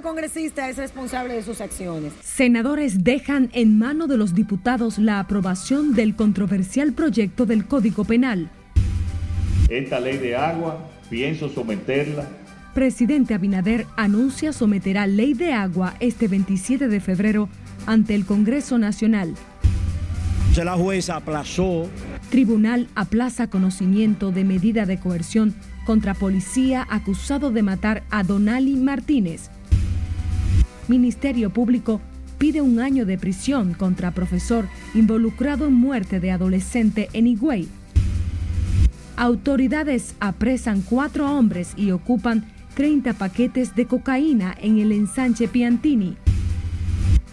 Cada congresista es responsable de sus acciones. Senadores dejan en mano de los diputados la aprobación del controversial proyecto del Código Penal. Esta ley de agua pienso someterla. Presidente Abinader anuncia someterá ley de agua este 27 de febrero ante el Congreso Nacional. Se la jueza aplazó. Tribunal aplaza conocimiento de medida de coerción contra policía acusado de matar a Donali Martínez. Ministerio Público pide un año de prisión contra profesor involucrado en muerte de adolescente en Higüey. Autoridades apresan cuatro hombres y ocupan 30 paquetes de cocaína en el ensanche Piantini.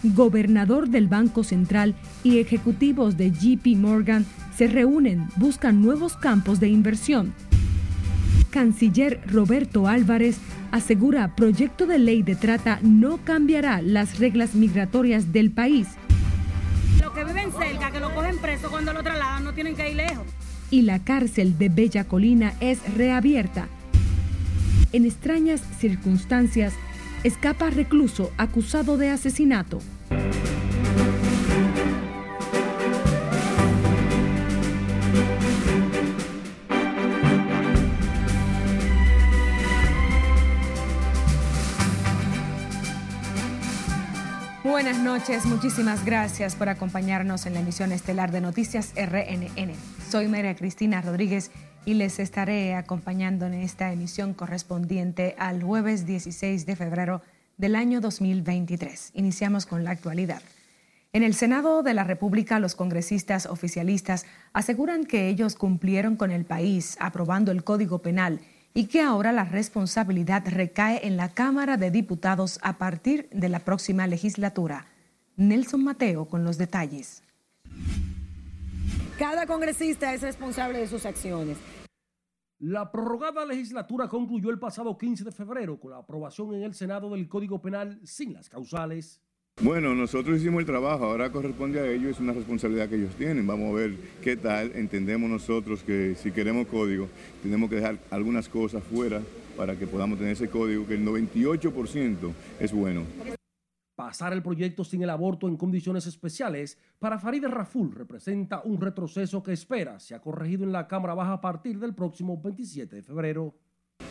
Gobernador del Banco Central y ejecutivos de JP Morgan se reúnen, buscan nuevos campos de inversión. Canciller Roberto Álvarez asegura proyecto de ley de trata no cambiará las reglas migratorias del país. Los que viven cerca, que lo cogen preso cuando lo trasladan, no tienen que ir lejos. Y la cárcel de Bella Colina es reabierta. En extrañas circunstancias, escapa recluso acusado de asesinato. Buenas noches, muchísimas gracias por acompañarnos en la emisión estelar de Noticias RNN. Soy María Cristina Rodríguez y les estaré acompañando en esta emisión correspondiente al jueves 16 de febrero del año 2023. Iniciamos con la actualidad. En el Senado de la República, los congresistas oficialistas aseguran que ellos cumplieron con el país aprobando el Código Penal y que ahora la responsabilidad recae en la Cámara de Diputados a partir de la próxima legislatura. Nelson Mateo con los detalles. Cada congresista es responsable de sus acciones. La prorrogada legislatura concluyó el pasado 15 de febrero con la aprobación en el Senado del Código Penal sin las causales. Bueno, nosotros hicimos el trabajo, ahora corresponde a ellos, es una responsabilidad que ellos tienen. Vamos a ver qué tal. Entendemos nosotros que si queremos código, tenemos que dejar algunas cosas fuera para que podamos tener ese código, que el 98% es bueno. Pasar el proyecto sin el aborto en condiciones especiales para Farideh Raful representa un retroceso que espera se ha corregido en la Cámara Baja a partir del próximo 27 de febrero.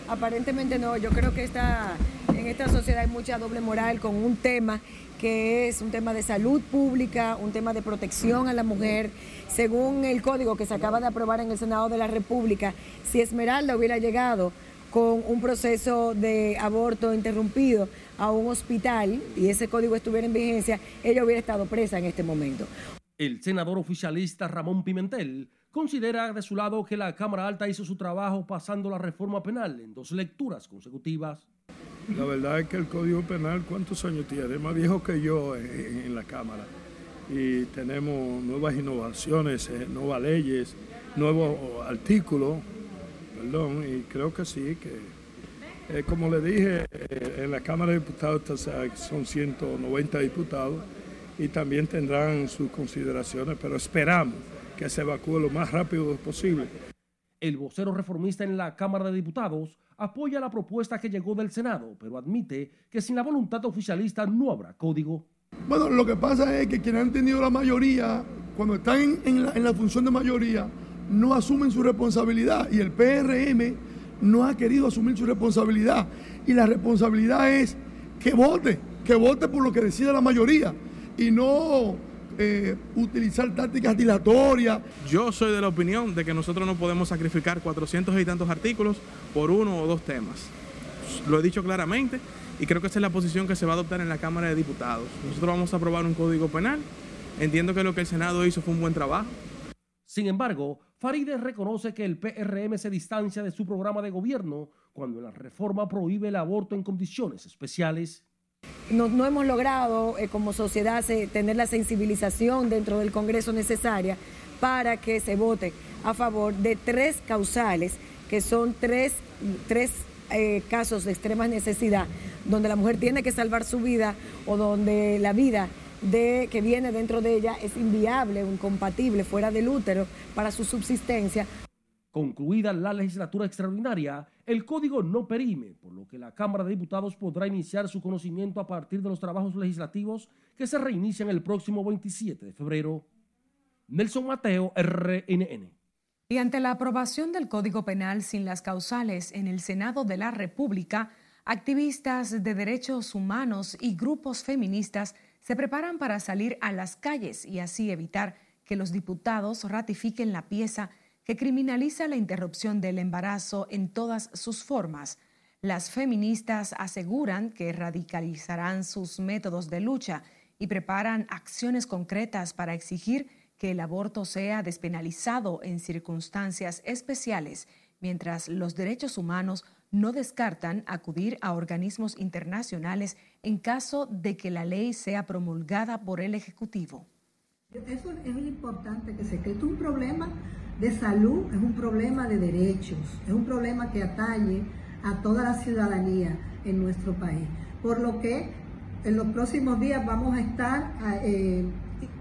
Aparentemente no, yo creo que está, en esta sociedad hay mucha doble moral con un tema que es un tema de salud pública, un tema de protección a la mujer. Según el código que se acaba de aprobar en el Senado de la República, si Esmeralda hubiera llegado con un proceso de aborto interrumpido a un hospital y ese código estuviera en vigencia, ella hubiera estado presa en este momento. El senador oficialista Ramón Pimentel considera de su lado que la Cámara Alta hizo su trabajo pasando la reforma penal en dos lecturas consecutivas. La verdad es que el Código Penal, ¿cuántos años tiene? Es más viejo que yo en, la Cámara. Y tenemos nuevas innovaciones, eh, nuevas leyes, nuevos artículos, perdón, y creo que sí, que eh, como le dije, eh, en la Cámara de Diputados son 190 diputados y también tendrán sus consideraciones, pero esperamos que se evacúe lo más rápido posible. El vocero reformista en la Cámara de Diputados apoya la propuesta que llegó del Senado, pero admite que sin la voluntad oficialista no habrá código. Bueno, lo que pasa es que quienes han tenido la mayoría, cuando están en la, en la función de mayoría, no asumen su responsabilidad y el PRM no ha querido asumir su responsabilidad. Y la responsabilidad es que vote, que vote por lo que decide la mayoría y no eh, utilizar tácticas dilatorias. Yo soy de la opinión de que nosotros no podemos sacrificar 400 y tantos artículos por uno o dos temas. Lo he dicho claramente y creo que esa es la posición que se va a adoptar en la Cámara de Diputados. Nosotros vamos a aprobar un código penal. Entiendo que lo que el Senado hizo fue un buen trabajo. Sin embargo, Faride reconoce que el PRM se distancia de su programa de gobierno cuando la reforma prohíbe el aborto en condiciones especiales. No, hemos logrado eh, como sociedad tener la sensibilización dentro del Congreso necesaria para que se vote a favor de tres causales, que son tres, tres eh, casos de extrema necesidad, donde la mujer tiene que salvar su vida o donde la vida de, que viene dentro de ella es inviable incompatible fuera del útero para su subsistencia. Concluida la legislatura extraordinaria, el código no perime, por lo que la Cámara de Diputados podrá iniciar su conocimiento a partir de los trabajos legislativos que se reinician el próximo 27 de febrero. Nelson Mateo, RNN. Y ante la aprobación del Código Penal sin las causales en el Senado de la República, activistas de derechos humanos y grupos feministas se preparan para salir a las calles y así evitar que los diputados ratifiquen la pieza que criminaliza la interrupción del embarazo en todas sus formas. Las feministas aseguran que radicalizarán sus métodos de lucha y preparan acciones concretas para exigir que el aborto sea despenalizado en circunstancias especiales, mientras los derechos humanos no descartan acudir a organismos internacionales en caso de que la ley sea promulgada por el Ejecutivo. Eso es importante que se cree. un problema de salud, es un problema de derechos, es un problema que atañe a toda la ciudadanía en nuestro país. Por lo que en los próximos días vamos a estar eh,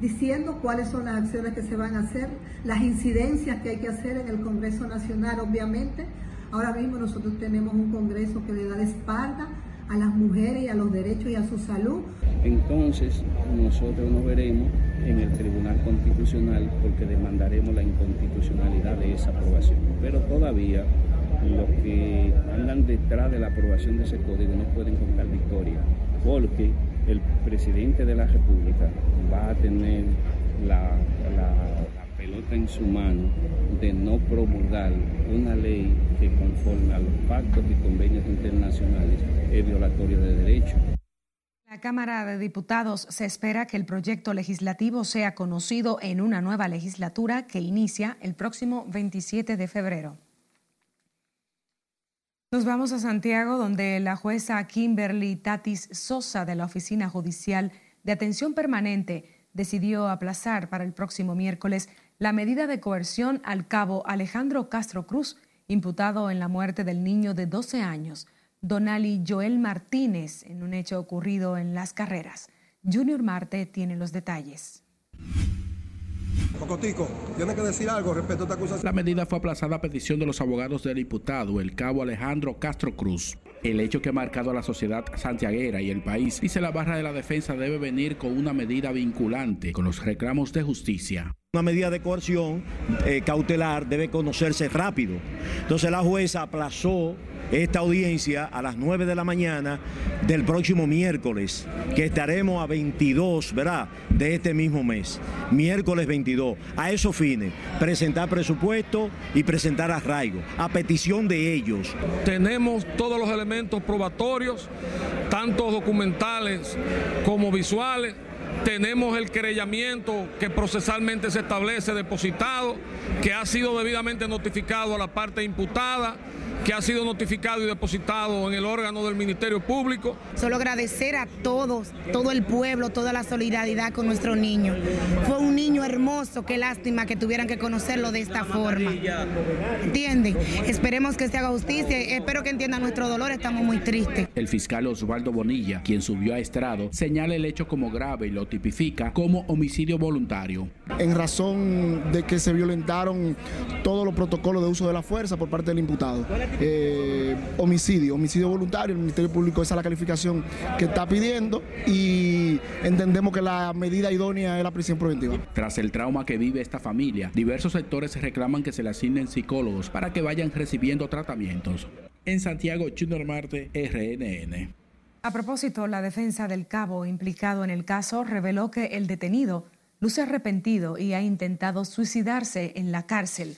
diciendo cuáles son las acciones que se van a hacer, las incidencias que hay que hacer en el Congreso Nacional, obviamente. Ahora mismo nosotros tenemos un Congreso que le da la espalda a las mujeres y a los derechos y a su salud. Entonces nosotros nos veremos en el Tribunal Constitucional porque demandaremos la inconstitucionalidad de esa aprobación. Pero todavía los que andan detrás de la aprobación de ese código no pueden contar victoria, porque el presidente de la República va a tener la, pelota en su mano de no promulgar una ley que conforme a los pactos y convenios internacionales es violatorio de derechos. La Cámara de Diputados se espera que el proyecto legislativo sea conocido en una nueva legislatura que inicia el próximo 27 de febrero. Nos vamos a Santiago, donde la jueza Kimberly Tatis Sosa de la Oficina Judicial de Atención Permanente decidió aplazar para el próximo miércoles la medida de coerción al cabo Alejandro Castro Cruz, imputado en la muerte del niño de 12 años. Donali Joel Martínez en un hecho ocurrido en las carreras. Junior Marte tiene los detalles. Cocotico, ¿tiene que decir algo respecto a esta acusación? La medida fue aplazada a petición de los abogados del diputado, el cabo Alejandro Castro Cruz. El hecho que ha marcado a la sociedad santiaguera y el país, dice la barra de la defensa, debe venir con una medida vinculante con los reclamos de justicia. Una medida de coerción eh, cautelar debe conocerse rápido. Entonces la jueza aplazó esta audiencia a las 9 de la mañana del próximo miércoles, que estaremos a 22, ¿verdad? De este mismo mes, miércoles 22. A esos fines, presentar presupuesto y presentar arraigo, a petición de ellos. Tenemos todos los elementos probatorios, tanto documentales como visuales. Tenemos el querellamiento que procesalmente se establece depositado, que ha sido debidamente notificado a la parte imputada que ha sido notificado y depositado en el órgano del Ministerio Público. Solo agradecer a todos, todo el pueblo, toda la solidaridad con nuestro niño. Fue un niño hermoso, qué lástima que tuvieran que conocerlo de esta forma. ¿Entienden? Esperemos que se haga justicia, espero que entiendan nuestro dolor, estamos muy tristes. El fiscal Osvaldo Bonilla, quien subió a estrado, señala el hecho como grave y lo tipifica como homicidio voluntario. En razón de que se violentaron todos los protocolos de uso de la fuerza por parte del imputado. Eh, homicidio, homicidio voluntario. El Ministerio Público esa es la calificación que está pidiendo y entendemos que la medida idónea es la prisión preventiva. Tras el trauma que vive esta familia, diversos sectores reclaman que se le asignen psicólogos para que vayan recibiendo tratamientos. En Santiago, Junior Marte, RNN. A propósito, la defensa del cabo implicado en el caso reveló que el detenido luce arrepentido y ha intentado suicidarse en la cárcel.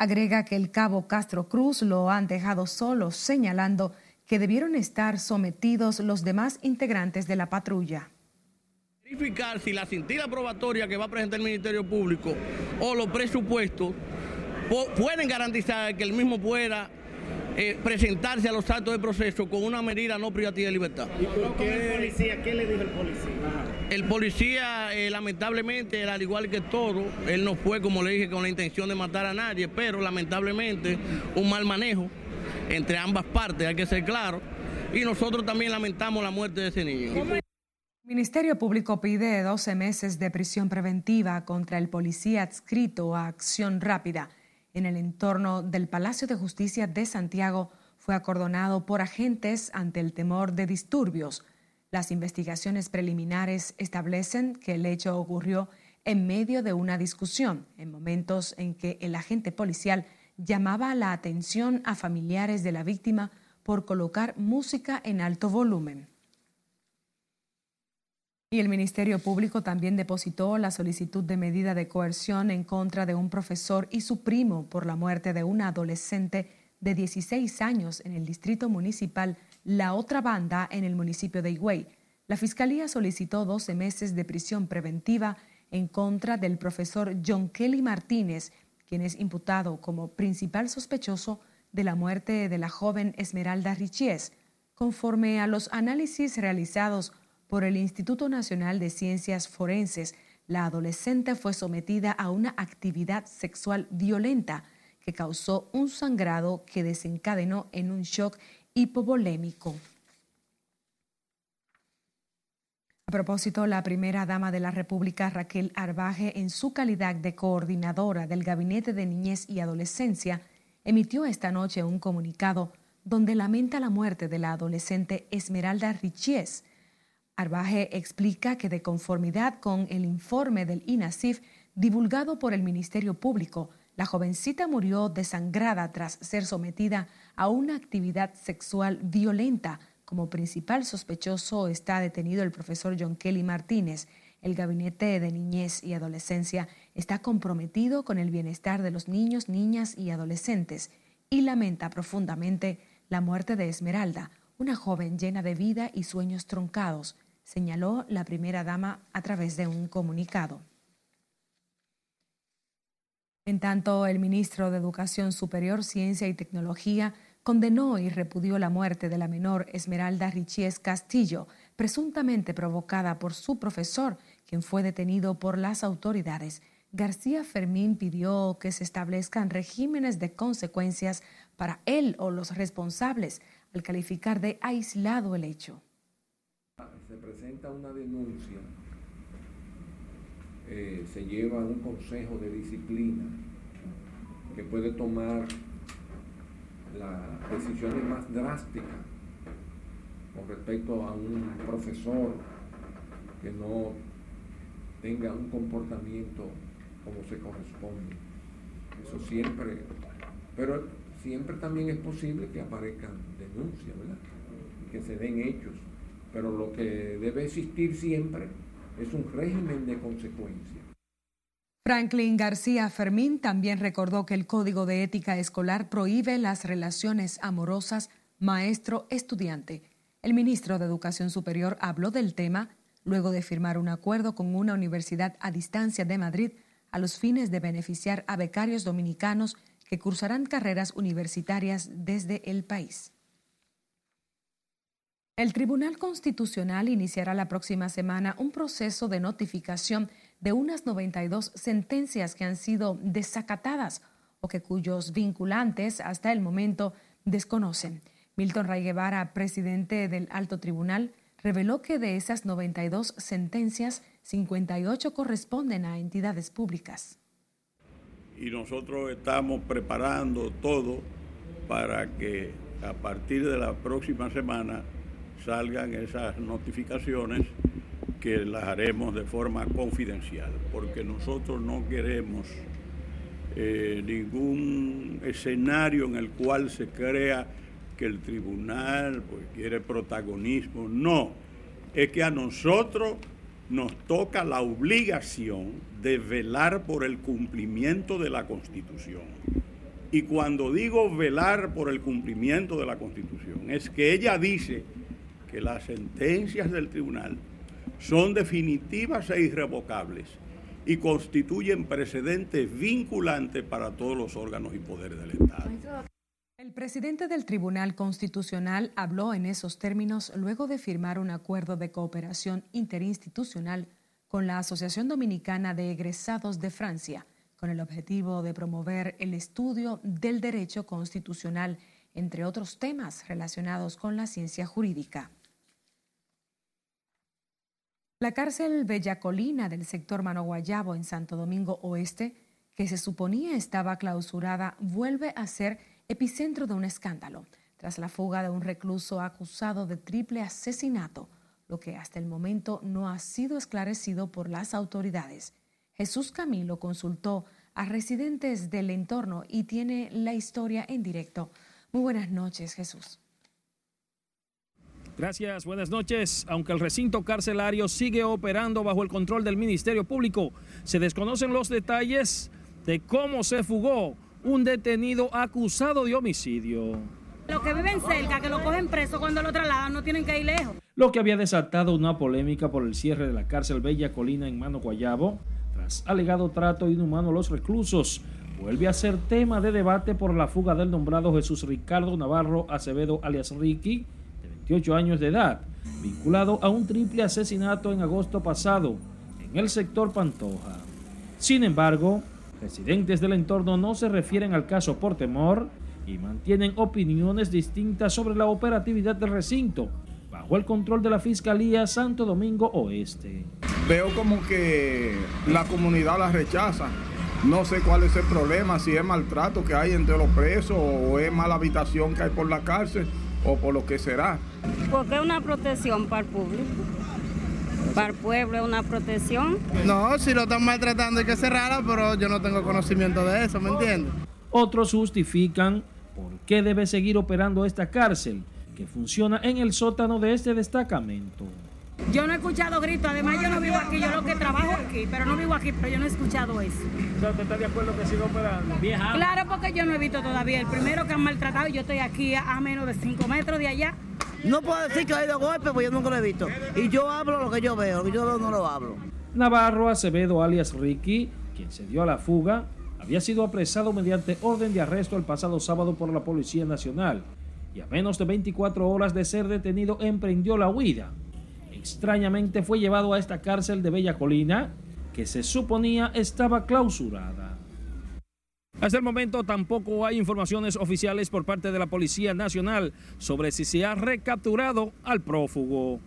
Agrega que el cabo Castro Cruz lo han dejado solo, señalando que debieron estar sometidos los demás integrantes de la patrulla. Verificar si la cintila probatoria que va a presentar el Ministerio Público o los presupuestos pueden garantizar que el mismo pueda eh, presentarse a los actos de proceso con una medida no privativa de libertad. ¿Y por qué el policía? ¿Qué le dijo el policía? El policía, eh, lamentablemente, al igual que todo, él no fue, como le dije, con la intención de matar a nadie, pero lamentablemente un mal manejo entre ambas partes, hay que ser claro, y nosotros también lamentamos la muerte de ese niño. El Ministerio Público pide 12 meses de prisión preventiva contra el policía adscrito a Acción Rápida en el entorno del Palacio de Justicia de Santiago fue acordonado por agentes ante el temor de disturbios. Las investigaciones preliminares establecen que el hecho ocurrió en medio de una discusión, en momentos en que el agente policial llamaba la atención a familiares de la víctima por colocar música en alto volumen. Y el Ministerio Público también depositó la solicitud de medida de coerción en contra de un profesor y su primo por la muerte de una adolescente de 16 años en el distrito municipal La Otra Banda en el municipio de Higüey. La Fiscalía solicitó 12 meses de prisión preventiva en contra del profesor John Kelly Martínez, quien es imputado como principal sospechoso de la muerte de la joven Esmeralda Richies. Conforme a los análisis realizados por el Instituto Nacional de Ciencias Forenses, la adolescente fue sometida a una actividad sexual violenta que causó un sangrado que desencadenó en un shock hipovolémico. A propósito, la primera dama de la República, Raquel Arbaje, en su calidad de coordinadora del Gabinete de Niñez y Adolescencia, emitió esta noche un comunicado donde lamenta la muerte de la adolescente Esmeralda Richies, Arbaje explica que de conformidad con el informe del INASIF divulgado por el Ministerio Público, la jovencita murió desangrada tras ser sometida a una actividad sexual violenta. Como principal sospechoso está detenido el profesor John Kelly Martínez. El Gabinete de Niñez y Adolescencia está comprometido con el bienestar de los niños, niñas y adolescentes y lamenta profundamente la muerte de Esmeralda, una joven llena de vida y sueños truncados señaló la primera dama a través de un comunicado. En tanto, el ministro de Educación Superior, Ciencia y Tecnología condenó y repudió la muerte de la menor Esmeralda Richies Castillo, presuntamente provocada por su profesor, quien fue detenido por las autoridades. García Fermín pidió que se establezcan regímenes de consecuencias para él o los responsables, al calificar de aislado el hecho se presenta una denuncia, eh, se lleva a un consejo de disciplina que puede tomar las decisiones más drásticas con respecto a un profesor que no tenga un comportamiento como se corresponde. Eso siempre, pero siempre también es posible que aparezcan denuncias, ¿verdad? Que se den hechos pero lo que debe existir siempre es un régimen de consecuencias. Franklin García Fermín también recordó que el Código de Ética Escolar prohíbe las relaciones amorosas maestro-estudiante. El ministro de Educación Superior habló del tema luego de firmar un acuerdo con una universidad a distancia de Madrid a los fines de beneficiar a becarios dominicanos que cursarán carreras universitarias desde el país. El Tribunal Constitucional iniciará la próxima semana un proceso de notificación de unas 92 sentencias que han sido desacatadas o que cuyos vinculantes hasta el momento desconocen. Milton Ray Guevara, presidente del Alto Tribunal, reveló que de esas 92 sentencias, 58 corresponden a entidades públicas. Y nosotros estamos preparando todo para que a partir de la próxima semana salgan esas notificaciones que las haremos de forma confidencial, porque nosotros no queremos eh, ningún escenario en el cual se crea que el tribunal pues, quiere protagonismo. No, es que a nosotros nos toca la obligación de velar por el cumplimiento de la Constitución. Y cuando digo velar por el cumplimiento de la Constitución, es que ella dice que las sentencias del tribunal son definitivas e irrevocables y constituyen precedentes vinculantes para todos los órganos y poderes del Estado. El presidente del Tribunal Constitucional habló en esos términos luego de firmar un acuerdo de cooperación interinstitucional con la Asociación Dominicana de Egresados de Francia, con el objetivo de promover el estudio del derecho constitucional, entre otros temas relacionados con la ciencia jurídica. La cárcel Bella Colina del sector Mano Guayabo en Santo Domingo Oeste que se suponía estaba clausurada, vuelve a ser epicentro de un escándalo, tras la fuga de un recluso acusado de triple asesinato, lo que hasta el momento no ha sido esclarecido por las autoridades. Jesús Camilo consultó a residentes del entorno y tiene la historia en directo. Muy buenas noches, Jesús. Gracias, buenas noches. Aunque el recinto carcelario sigue operando bajo el control del Ministerio Público, se desconocen los detalles de cómo se fugó un detenido acusado de homicidio. Los que viven cerca, que lo cogen preso cuando lo trasladan, no tienen que ir lejos. Lo que había desatado una polémica por el cierre de la cárcel Bella Colina en Mano Guayabo, tras alegado trato inhumano a los reclusos, vuelve a ser tema de debate por la fuga del nombrado Jesús Ricardo Navarro Acevedo alias Ricky, 28 años de edad, vinculado a un triple asesinato en agosto pasado en el sector Pantoja. Sin embargo, residentes del entorno no se refieren al caso por temor y mantienen opiniones distintas sobre la operatividad del recinto bajo el control de la Fiscalía Santo Domingo Oeste. Veo como que la comunidad la rechaza. No sé cuál es el problema, si es maltrato que hay entre los presos o es mala habitación que hay por la cárcel o por lo que será. Porque es una protección para el público. Para el pueblo es una protección. No, si lo están maltratando hay que cerrarla, pero yo no tengo conocimiento de eso, ¿me entiendes? Otros justifican por qué debe seguir operando esta cárcel, que funciona en el sótano de este destacamento. Yo no he escuchado gritos, además yo no vivo aquí, yo lo que trabajo aquí, pero no vivo aquí, pero yo no he escuchado eso. ¿Usted está de acuerdo que siga operando? Claro, porque yo no he visto todavía. El primero que han maltratado, yo estoy aquí a, a menos de 5 metros de allá. No puedo decir que ha ido golpe, porque yo nunca lo he visto. Y yo hablo lo que yo veo, lo que yo veo no lo hablo. Navarro Acevedo, alias Ricky, quien se dio a la fuga, había sido apresado mediante orden de arresto el pasado sábado por la Policía Nacional y a menos de 24 horas de ser detenido emprendió la huida. Extrañamente fue llevado a esta cárcel de Bella Colina, que se suponía estaba clausurada. Hasta el momento tampoco hay informaciones oficiales por parte de la Policía Nacional sobre si se ha recapturado al prófugo.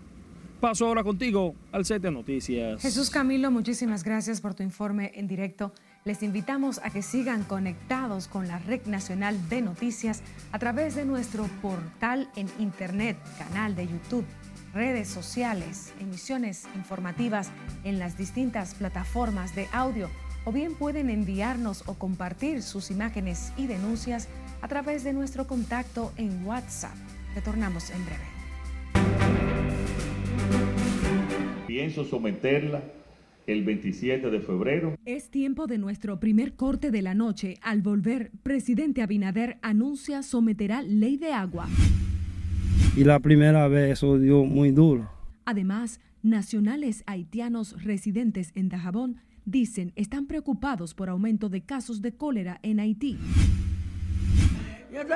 Paso ahora contigo al set de noticias. Jesús Camilo, muchísimas gracias por tu informe en directo. Les invitamos a que sigan conectados con la Red Nacional de Noticias a través de nuestro portal en Internet, canal de YouTube, redes sociales, emisiones informativas en las distintas plataformas de audio o bien pueden enviarnos o compartir sus imágenes y denuncias a través de nuestro contacto en WhatsApp. Retornamos en breve. Pienso someterla el 27 de febrero. Es tiempo de nuestro primer corte de la noche. Al volver, presidente Abinader anuncia someterá ley de agua. Y la primera vez eso dio muy duro. Además, nacionales haitianos residentes en Dajabón dicen están preocupados por aumento de casos de cólera en Haití. Yo de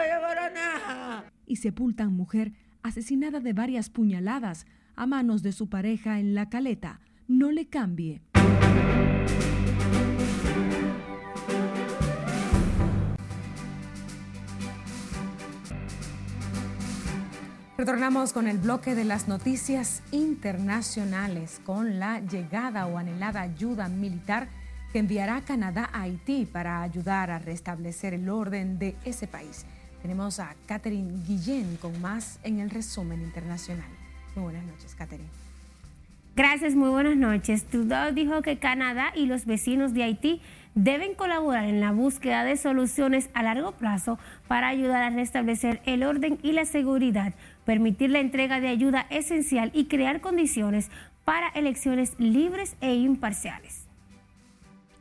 Y sepultan mujer asesinada de varias puñaladas a manos de su pareja en la caleta. No le cambie. Retornamos con el bloque de las noticias internacionales con la llegada o anhelada ayuda militar que enviará Canadá a Haití para ayudar a restablecer el orden de ese país. Tenemos a Catherine Guillén con más en el resumen internacional. Muy buenas noches, Catherine. Gracias, muy buenas noches. Trudeau dijo que Canadá y los vecinos de Haití deben colaborar en la búsqueda de soluciones a largo plazo para ayudar a restablecer el orden y la seguridad, permitir la entrega de ayuda esencial y crear condiciones para elecciones libres e imparciales.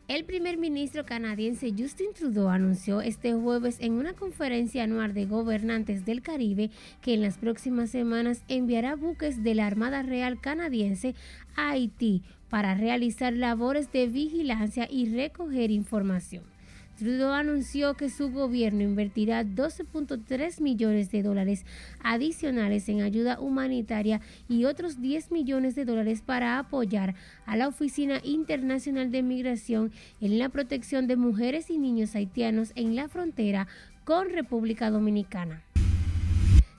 El primer ministro canadiense Justin Trudeau anunció este jueves en una conferencia anual de gobernantes del Caribe que en las próximas semanas enviará buques de la Armada Real canadiense a Haití para realizar labores de vigilancia y recoger información. Trudeau anunció que su gobierno invertirá 12.3 millones de dólares adicionales en ayuda humanitaria y otros 10 millones de dólares para apoyar a la Oficina Internacional de Migración en la protección de mujeres y niños haitianos en la frontera con República Dominicana.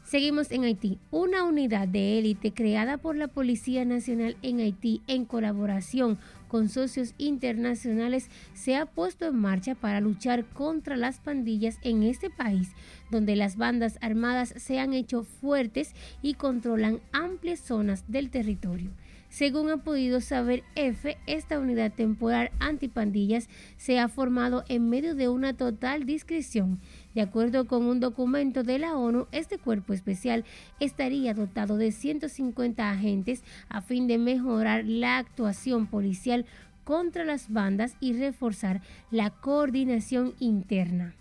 Seguimos en Haití. Una unidad de élite creada por la Policía Nacional en Haití en colaboración con socios internacionales se ha puesto en marcha para luchar contra las pandillas en este país, donde las bandas armadas se han hecho fuertes y controlan amplias zonas del territorio. Según ha podido saber F, esta unidad temporal antipandillas se ha formado en medio de una total discreción. De acuerdo con un documento de la ONU, este cuerpo especial estaría dotado de 150 agentes a fin de mejorar la actuación policial contra las bandas y reforzar la coordinación interna.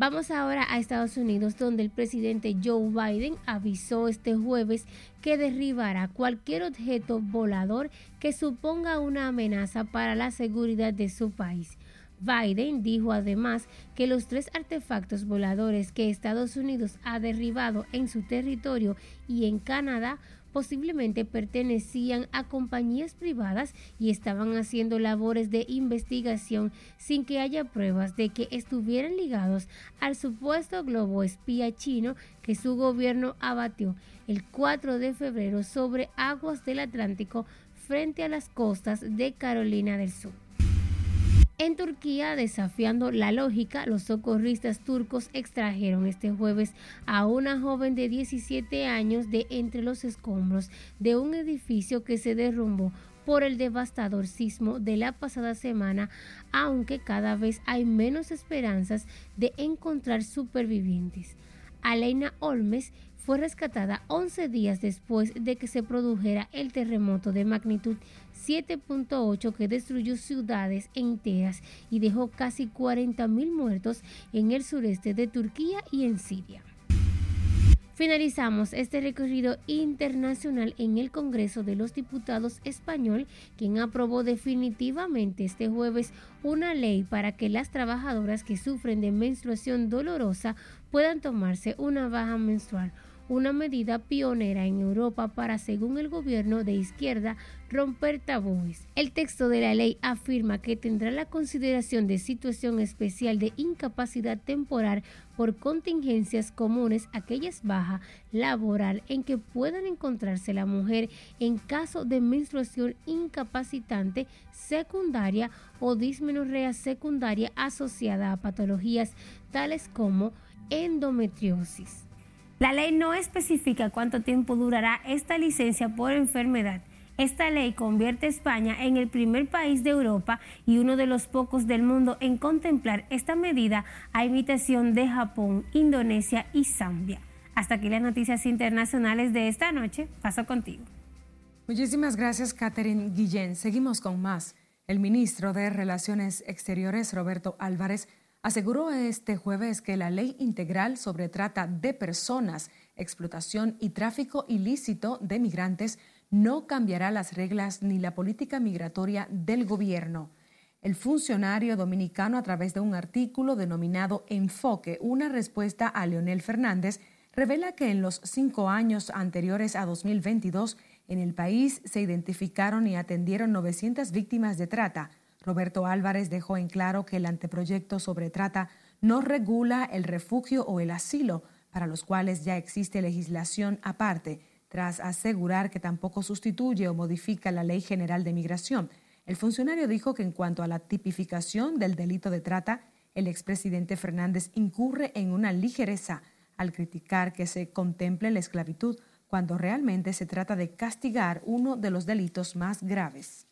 Vamos ahora a Estados Unidos, donde el presidente Joe Biden avisó este jueves que derribará cualquier objeto volador que suponga una amenaza para la seguridad de su país. Biden dijo además que los tres artefactos voladores que Estados Unidos ha derribado en su territorio y en Canadá posiblemente pertenecían a compañías privadas y estaban haciendo labores de investigación sin que haya pruebas de que estuvieran ligados al supuesto globo espía chino que su gobierno abatió el 4 de febrero sobre aguas del Atlántico frente a las costas de Carolina del Sur. En Turquía, desafiando la lógica, los socorristas turcos extrajeron este jueves a una joven de 17 años de entre los escombros de un edificio que se derrumbó por el devastador sismo de la pasada semana, aunque cada vez hay menos esperanzas de encontrar supervivientes. Aleina Olmes fue rescatada 11 días después de que se produjera el terremoto de magnitud 7.8 que destruyó ciudades enteras y dejó casi 40.000 muertos en el sureste de Turquía y en Siria. Finalizamos este recorrido internacional en el Congreso de los Diputados español, quien aprobó definitivamente este jueves una ley para que las trabajadoras que sufren de menstruación dolorosa puedan tomarse una baja menstrual una medida pionera en Europa para, según el gobierno de izquierda, romper tabúes. El texto de la ley afirma que tendrá la consideración de situación especial de incapacidad temporal por contingencias comunes aquellas baja laboral en que puedan encontrarse la mujer en caso de menstruación incapacitante secundaria o dismenorrea secundaria asociada a patologías tales como endometriosis. La ley no especifica cuánto tiempo durará esta licencia por enfermedad. Esta ley convierte a España en el primer país de Europa y uno de los pocos del mundo en contemplar esta medida a imitación de Japón, Indonesia y Zambia. Hasta aquí las noticias internacionales de esta noche. Paso contigo. Muchísimas gracias, Catherine Guillén. Seguimos con más. El ministro de Relaciones Exteriores, Roberto Álvarez, aseguró este jueves que la ley integral sobre trata de personas, explotación y tráfico ilícito de migrantes no cambiará las reglas ni la política migratoria del gobierno. El funcionario dominicano, a través de un artículo denominado Enfoque, una respuesta a Leonel Fernández, revela que en los cinco años anteriores a 2022, en el país se identificaron y atendieron 900 víctimas de trata, Roberto Álvarez dejó en claro que el anteproyecto sobre trata no regula el refugio o el asilo, para los cuales ya existe legislación aparte, tras asegurar que tampoco sustituye o modifica la Ley General de Migración. El funcionario dijo que en cuanto a la tipificación del delito de trata, el expresidente Fernández incurre en una ligereza al criticar que se contemple la esclavitud cuando realmente se trata de castigar uno de los delitos más graves.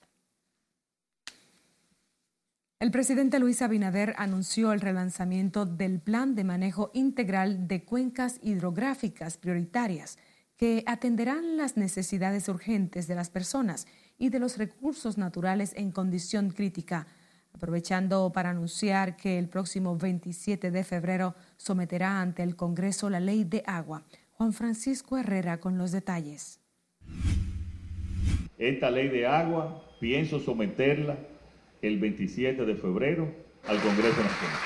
El presidente Luis Abinader anunció el relanzamiento del Plan de Manejo Integral de Cuencas Hidrográficas Prioritarias, que atenderán las necesidades urgentes de las personas y de los recursos naturales en condición crítica, aprovechando para anunciar que el próximo 27 de febrero someterá ante el Congreso la ley de agua. Juan Francisco Herrera con los detalles. Esta ley de agua pienso someterla el 27 de febrero al Congreso Nacional.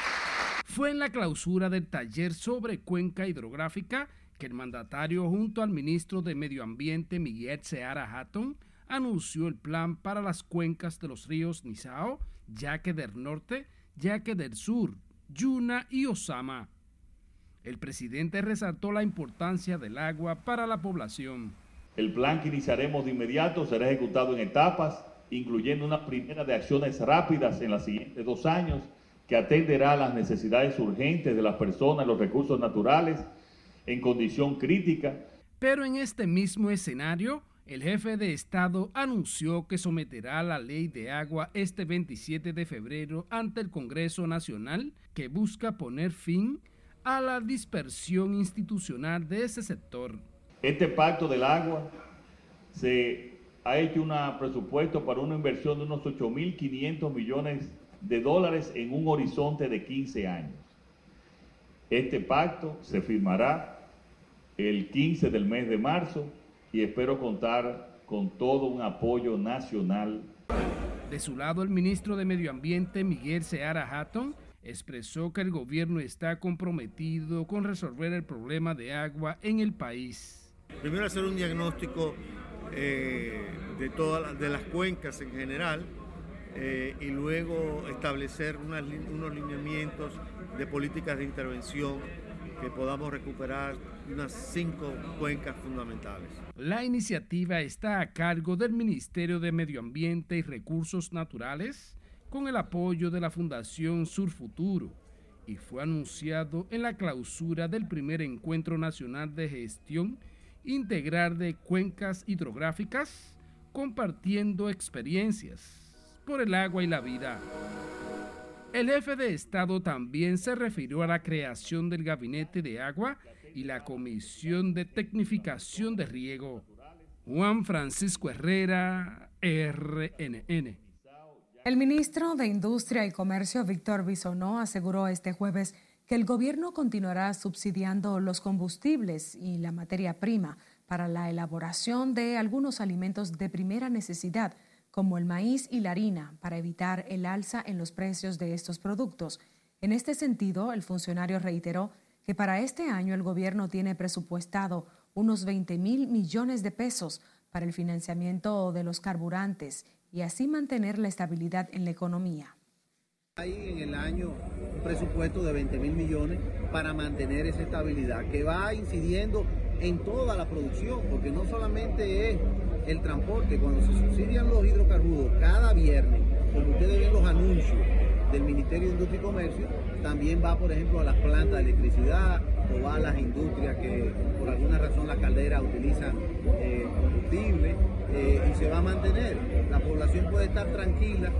Fue en la clausura del taller sobre cuenca hidrográfica que el mandatario junto al ministro de Medio Ambiente Miguel Seara Hatton anunció el plan para las cuencas de los ríos Nizao, Yaque del Norte, Yaque del Sur, Yuna y Osama. El presidente resaltó la importancia del agua para la población. El plan que iniciaremos de inmediato será ejecutado en etapas, incluyendo una primera de acciones rápidas en los siguientes dos años que atenderá a las necesidades urgentes de las personas, los recursos naturales en condición crítica. Pero en este mismo escenario, el jefe de Estado anunció que someterá la ley de agua este 27 de febrero ante el Congreso Nacional que busca poner fin a la dispersión institucional de ese sector. Este pacto del agua se ha hecho un presupuesto para una inversión de unos 8.500 millones de dólares en un horizonte de 15 años. Este pacto se firmará el 15 del mes de marzo y espero contar con todo un apoyo nacional. De su lado, el ministro de Medio Ambiente, Miguel Seara Hatton, expresó que el gobierno está comprometido con resolver el problema de agua en el país. Primero hacer un diagnóstico eh, de todas las cuencas en general eh, y luego establecer unos lineamientos de políticas de intervención que podamos recuperar unas cinco cuencas fundamentales. La iniciativa está a cargo del Ministerio de Medio Ambiente y Recursos Naturales con el apoyo de la Fundación Sur Futuro y fue anunciado en la clausura del primer Encuentro Nacional de Gestión Integral de Cuencas Hidrográficas, compartiendo experiencias por el agua y la vida. El jefe de Estado también se refirió a la creación del Gabinete de Agua y la Comisión de Tecnificación de Riego. Juan Francisco Herrera, RNN. El ministro de Industria y Comercio, Víctor Bisonó, aseguró este jueves que el gobierno continuará subsidiando los combustibles y la materia prima para la elaboración de algunos alimentos de primera necesidad como el maíz y la harina, para evitar el alza en los precios de estos productos. En este sentido, el funcionario reiteró que para este año el gobierno tiene presupuestado unos 20 mil millones de pesos para el financiamiento de los carburantes y así mantener la estabilidad en la economía. Hay en el año un presupuesto de 20 mil millones para mantener esa estabilidad que va incidiendo en toda la producción, porque no solamente es el transporte, cuando se subsidian los hidrocarburos cada viernes, como ustedes ven los anuncios del Ministerio de Industria y Comercio, también va, por ejemplo, a las plantas de electricidad o va a las industrias que por alguna razón las calderas utilizan eh, combustible eh, y se va a mantener. La población puede estar tranquila.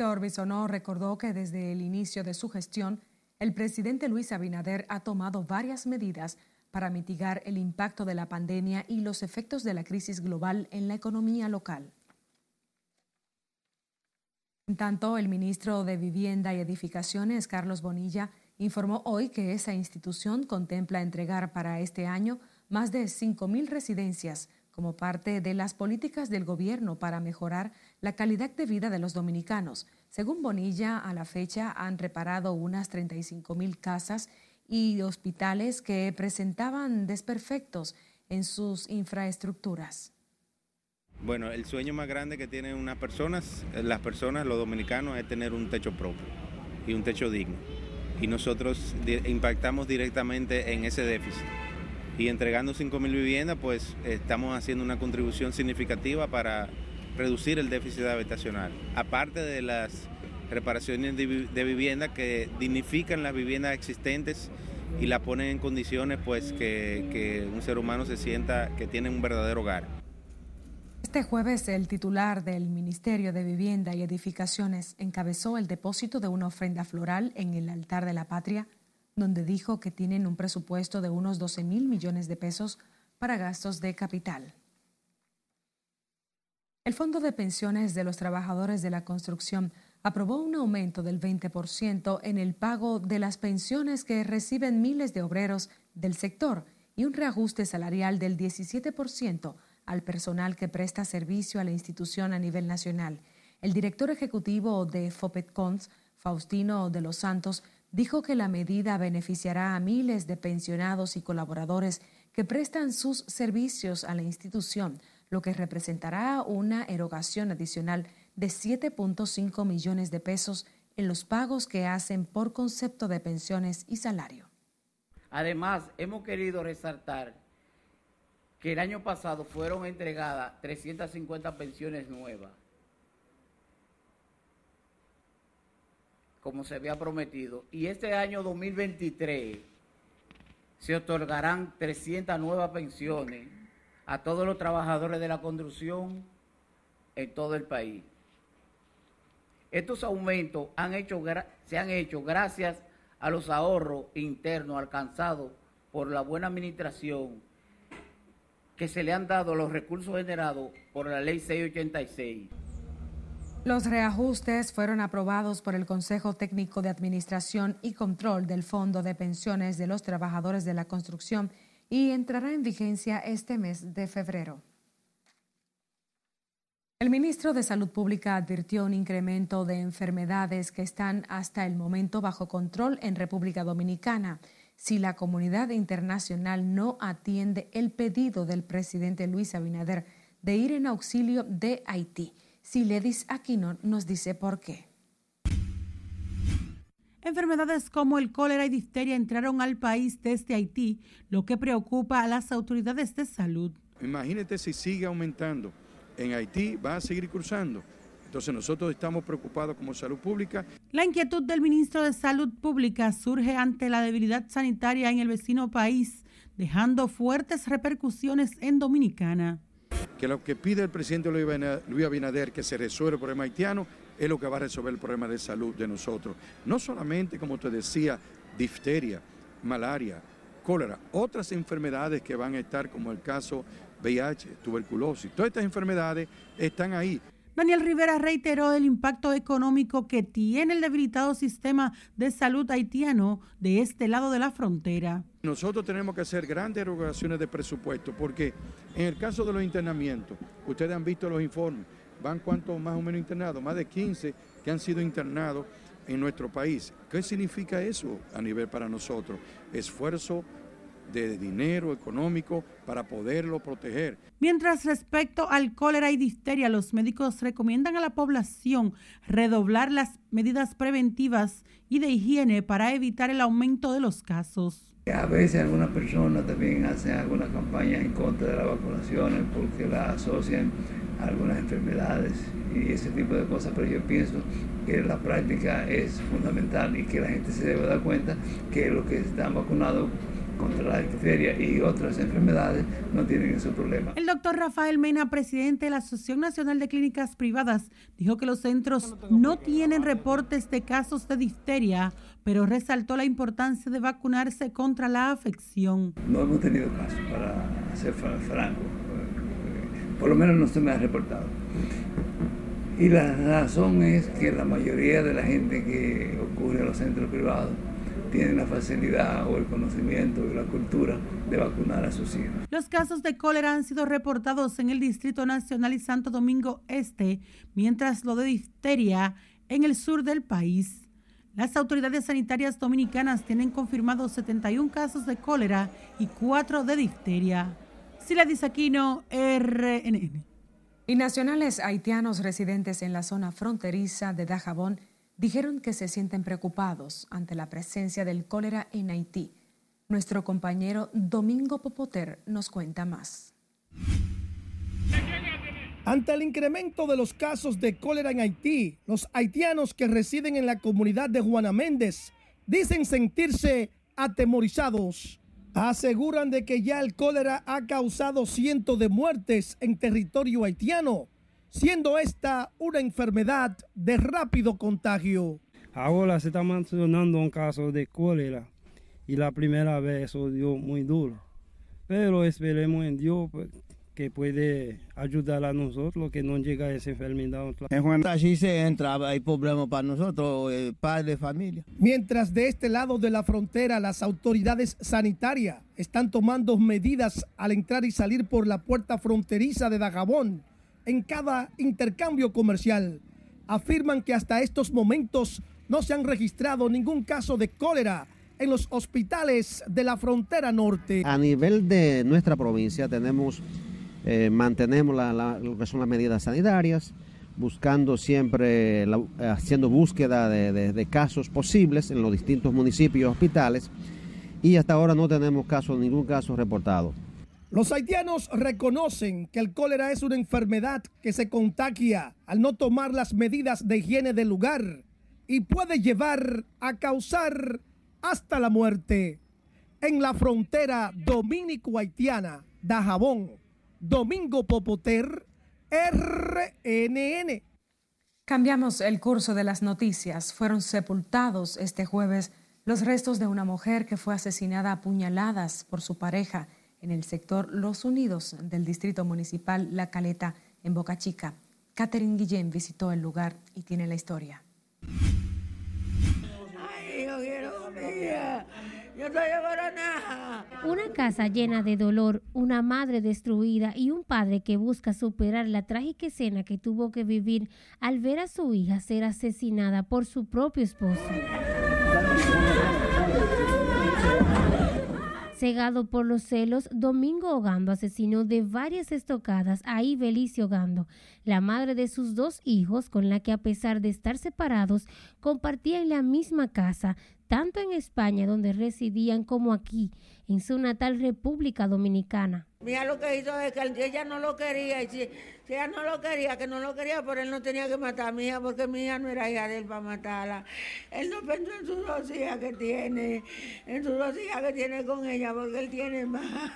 Víctor Bisonó recordó que desde el inicio de su gestión, el presidente Luis Abinader ha tomado varias medidas para mitigar el impacto de la pandemia y los efectos de la crisis global en la economía local. En tanto, el ministro de Vivienda y Edificaciones, Carlos Bonilla, informó hoy que esa institución contempla entregar para este año más de 5.000 residencias como parte de las políticas del gobierno para mejorar la calidad de vida de los dominicanos. Según Bonilla, a la fecha han reparado unas 35.000 casas y hospitales que presentaban desperfectos en sus infraestructuras. Bueno, el sueño más grande que tienen unas personas, eh, las personas, los dominicanos, es tener un techo propio y un techo digno. Y nosotros impactamos directamente en ese déficit. Y entregando 5.000 viviendas, pues estamos haciendo una contribución significativa para reducir el déficit habitacional. Aparte de las reparaciones de, vivienda que dignifican las viviendas existentes y la ponen en condiciones pues que un ser humano se sienta que tiene un verdadero hogar. Este jueves el titular del Ministerio de Vivienda y Edificaciones encabezó el depósito de una ofrenda floral en el altar de la patria, donde dijo que tienen un presupuesto de unos 12 mil millones de pesos para gastos de capital. El Fondo de Pensiones de los Trabajadores de la Construcción aprobó un aumento del 20% en el pago de las pensiones que reciben miles de obreros del sector y un reajuste salarial del 17% al personal que presta servicio a la institución a nivel nacional. El director ejecutivo de FOPETCONS, Faustino de los Santos, dijo que la medida beneficiará a miles de pensionados y colaboradores que prestan sus servicios a la institución, lo que representará una erogación adicional de 7.5 millones de pesos en los pagos que hacen por concepto de pensiones y salario. Además, hemos querido resaltar que el año pasado fueron entregadas 350 pensiones nuevas, como se había prometido, y este año 2023 se otorgarán 300 nuevas pensiones a todos los trabajadores de la construcción en todo el país. Estos aumentos se han hecho gracias a los ahorros internos alcanzados por la buena administración que se le han dado los recursos generados por la ley 686. Los reajustes fueron aprobados por el Consejo Técnico de Administración y Control del Fondo de Pensiones de los Trabajadores de la Construcción y entrará en vigencia este mes de febrero. El ministro de Salud Pública advirtió un incremento de enfermedades que están hasta el momento bajo control en República Dominicana si la comunidad internacional no atiende el pedido del presidente Luis Abinader de ir en auxilio de Haití. Siledis Aquino nos dice por qué. Enfermedades como el cólera y difteria entraron al país desde Haití, lo que preocupa a las autoridades de salud. Imagínate si sigue aumentando. En Haití va a seguir cruzando. Entonces nosotros estamos preocupados como salud pública. La inquietud del ministro de Salud Pública surge ante la debilidad sanitaria en el vecino país, dejando fuertes repercusiones en Dominicana. Que lo que pide el presidente Luis Abinader que se resuelva el problema haitiano es lo que va a resolver el problema de salud de nosotros. No solamente, como te decía, difteria, malaria, cólera, otras enfermedades que van a estar como el caso VIH, tuberculosis. Todas estas enfermedades están ahí. Daniel Rivera reiteró el impacto económico que tiene el debilitado sistema de salud haitiano de este lado de la frontera. Nosotros tenemos que hacer grandes erogaciones de presupuesto porque en el caso de los internamientos, ustedes han visto los informes, van cuántos más o menos internados, más de 15 que han sido internados en nuestro país. ¿Qué significa eso a nivel para nosotros? Esfuerzo de dinero económico para poderlo proteger. Mientras respecto al cólera y difteria, los médicos recomiendan a la población redoblar las medidas preventivas y de higiene para evitar el aumento de los casos. A veces algunas personas también hacen algunas campañas en contra de las vacunaciones porque la asocian a algunas enfermedades y ese tipo de cosas, pero yo pienso que la práctica es fundamental y que la gente se debe dar cuenta que los que están vacunados contra la difteria y otras enfermedades no tienen ese problema. El doctor Rafael Mena, presidente de la Asociación Nacional de Clínicas Privadas, dijo que los centros no tienen reportes de casos de difteria, pero resaltó la importancia de vacunarse contra la afección. No hemos tenido casos, para ser franco. Por lo menos no se me ha reportado. Y la razón es que la mayoría de la gente que ocurre en los centros privados tienen la facilidad o el conocimiento y la cultura de vacunar a sus hijos. Los casos de cólera han sido reportados en el Distrito Nacional y Santo Domingo Este, mientras lo de difteria en el sur del país. Las autoridades sanitarias dominicanas tienen confirmados 71 casos de cólera y 4 de difteria. Sila Disaquino, RNN. Y nacionales haitianos residentes en la zona fronteriza de Dajabón dijeron que se sienten preocupados ante la presencia del cólera en Haití. Nuestro compañero Domingo Popoter nos cuenta más. Ante el incremento de los casos de cólera en Haití, los haitianos que residen en la comunidad de Juana Méndez dicen sentirse atemorizados. Aseguran de que ya el cólera ha causado cientos de muertes en territorio haitiano siendo esta una enfermedad de rápido contagio. Ahora se está mencionando un caso de cólera y la primera vez eso dio muy duro. Pero esperemos en Dios pues, que puede ayudar a nosotros que no llega a esa enfermedad. En Juan allí se entra, hay problemas para nosotros, eh, padres de familia. Mientras de este lado de la frontera las autoridades sanitarias están tomando medidas al entrar y salir por la puerta fronteriza de Dagabón en cada intercambio comercial. Afirman que hasta estos momentos no se han registrado ningún caso de cólera en los hospitales de la frontera norte. A nivel de nuestra provincia tenemos, eh, mantenemos lo que son las medidas sanitarias, buscando siempre, haciendo búsqueda de, de casos posibles en los distintos municipios y hospitales y hasta ahora no tenemos caso, ningún caso reportado. Los haitianos reconocen que el cólera es una enfermedad que se contagia al no tomar las medidas de higiene del lugar y puede llevar a causar hasta la muerte. En la frontera dominico-haitiana, Dajabón, Domingo Popoter, RNN. Cambiamos el curso de las noticias. Fueron sepultados este jueves los restos de una mujer que fue asesinada a puñaladas por su pareja en el sector Los Unidos del Distrito Municipal La Caleta, en Boca Chica. Catherine Guillén visitó el lugar y tiene la historia. Una casa llena de dolor, una madre destruida y un padre que busca superar la trágica escena que tuvo que vivir al ver a su hija ser asesinada por su propio esposo. Cegado por los celos, Domingo Ogando asesinó de varias estocadas a Ibelice Ogando, la madre de sus dos hijos, con la que a pesar de estar separados, compartían la misma casa, tanto en España, donde residían, como aquí, en su natal República Dominicana. Mira lo que hizo es que ella no lo quería, y si, ella no lo quería, que no lo quería, pero él no tenía que matar a mi hija, porque mi hija no era hija de él para matarla. Él no pensó en sus dos hijas que tiene, en sus dos hijas que tiene con ella, porque él tiene más.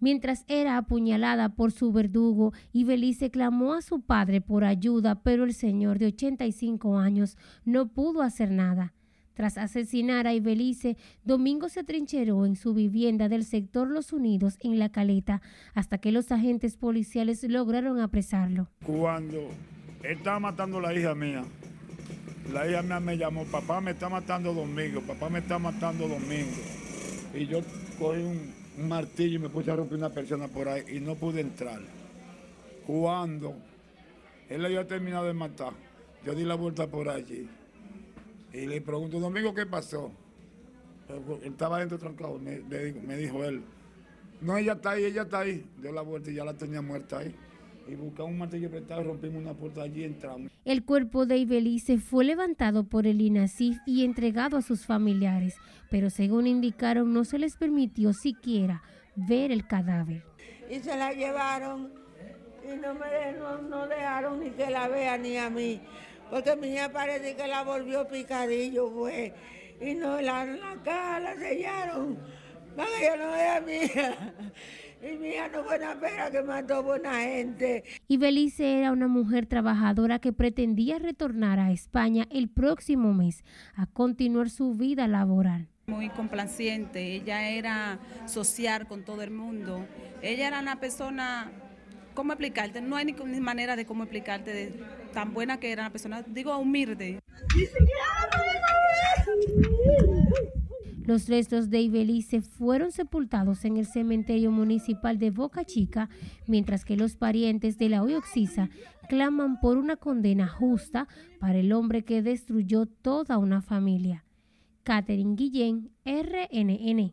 Mientras era apuñalada por su verdugo, Ibelice clamó a su padre por ayuda, pero el señor de 85 años no pudo hacer nada. Tras asesinar a Ibelice, Domingo se trincheró en su vivienda del sector Los Unidos en La Caleta hasta que los agentes policiales lograron apresarlo. Cuando estaba matando a la hija mía, la hija mía me llamó, papá me está matando Domingo, papá me está matando Domingo. Y yo cogí un, un martillo y me puse a romper una persona por ahí y no pude entrar. Cuando él había terminado de matar, yo di la vuelta por allí y le pregunto, Domingo, ¿qué pasó? Él estaba dentro trancado, me, me, dijo, me dijo él. No, ella está ahí, ella está ahí. Dio la vuelta y ya la tenía muerta ahí. Y buscamos un martillo prestado y rompimos una puerta allí y entramos. El cuerpo de Ibelice fue levantado por el INASIF y entregado a sus familiares, pero según indicaron no se les permitió siquiera ver el cadáver. Y se la llevaron y no me no, no dejaron ni que la vea ni a mí porque mi hija parece que la volvió picadillo, fue. Y no, la, la cara la sellaron, para que yo no vea a mi hija. Y mi hija no fue una pera que mató buena gente. Y Belice era una mujer trabajadora que pretendía retornar a España el próximo mes a continuar su vida laboral. Muy complaciente, ella era social con todo el mundo. Ella era una persona, ¿cómo explicarte? No hay ni manera de cómo explicarte de tan buena que era una persona, digo humilde. Los restos de Ibelice fueron sepultados en el cementerio municipal de Boca Chica, mientras que los parientes de la Oyoxisa claman por una condena justa para el hombre que destruyó toda una familia. Catherine Guillén, RNN.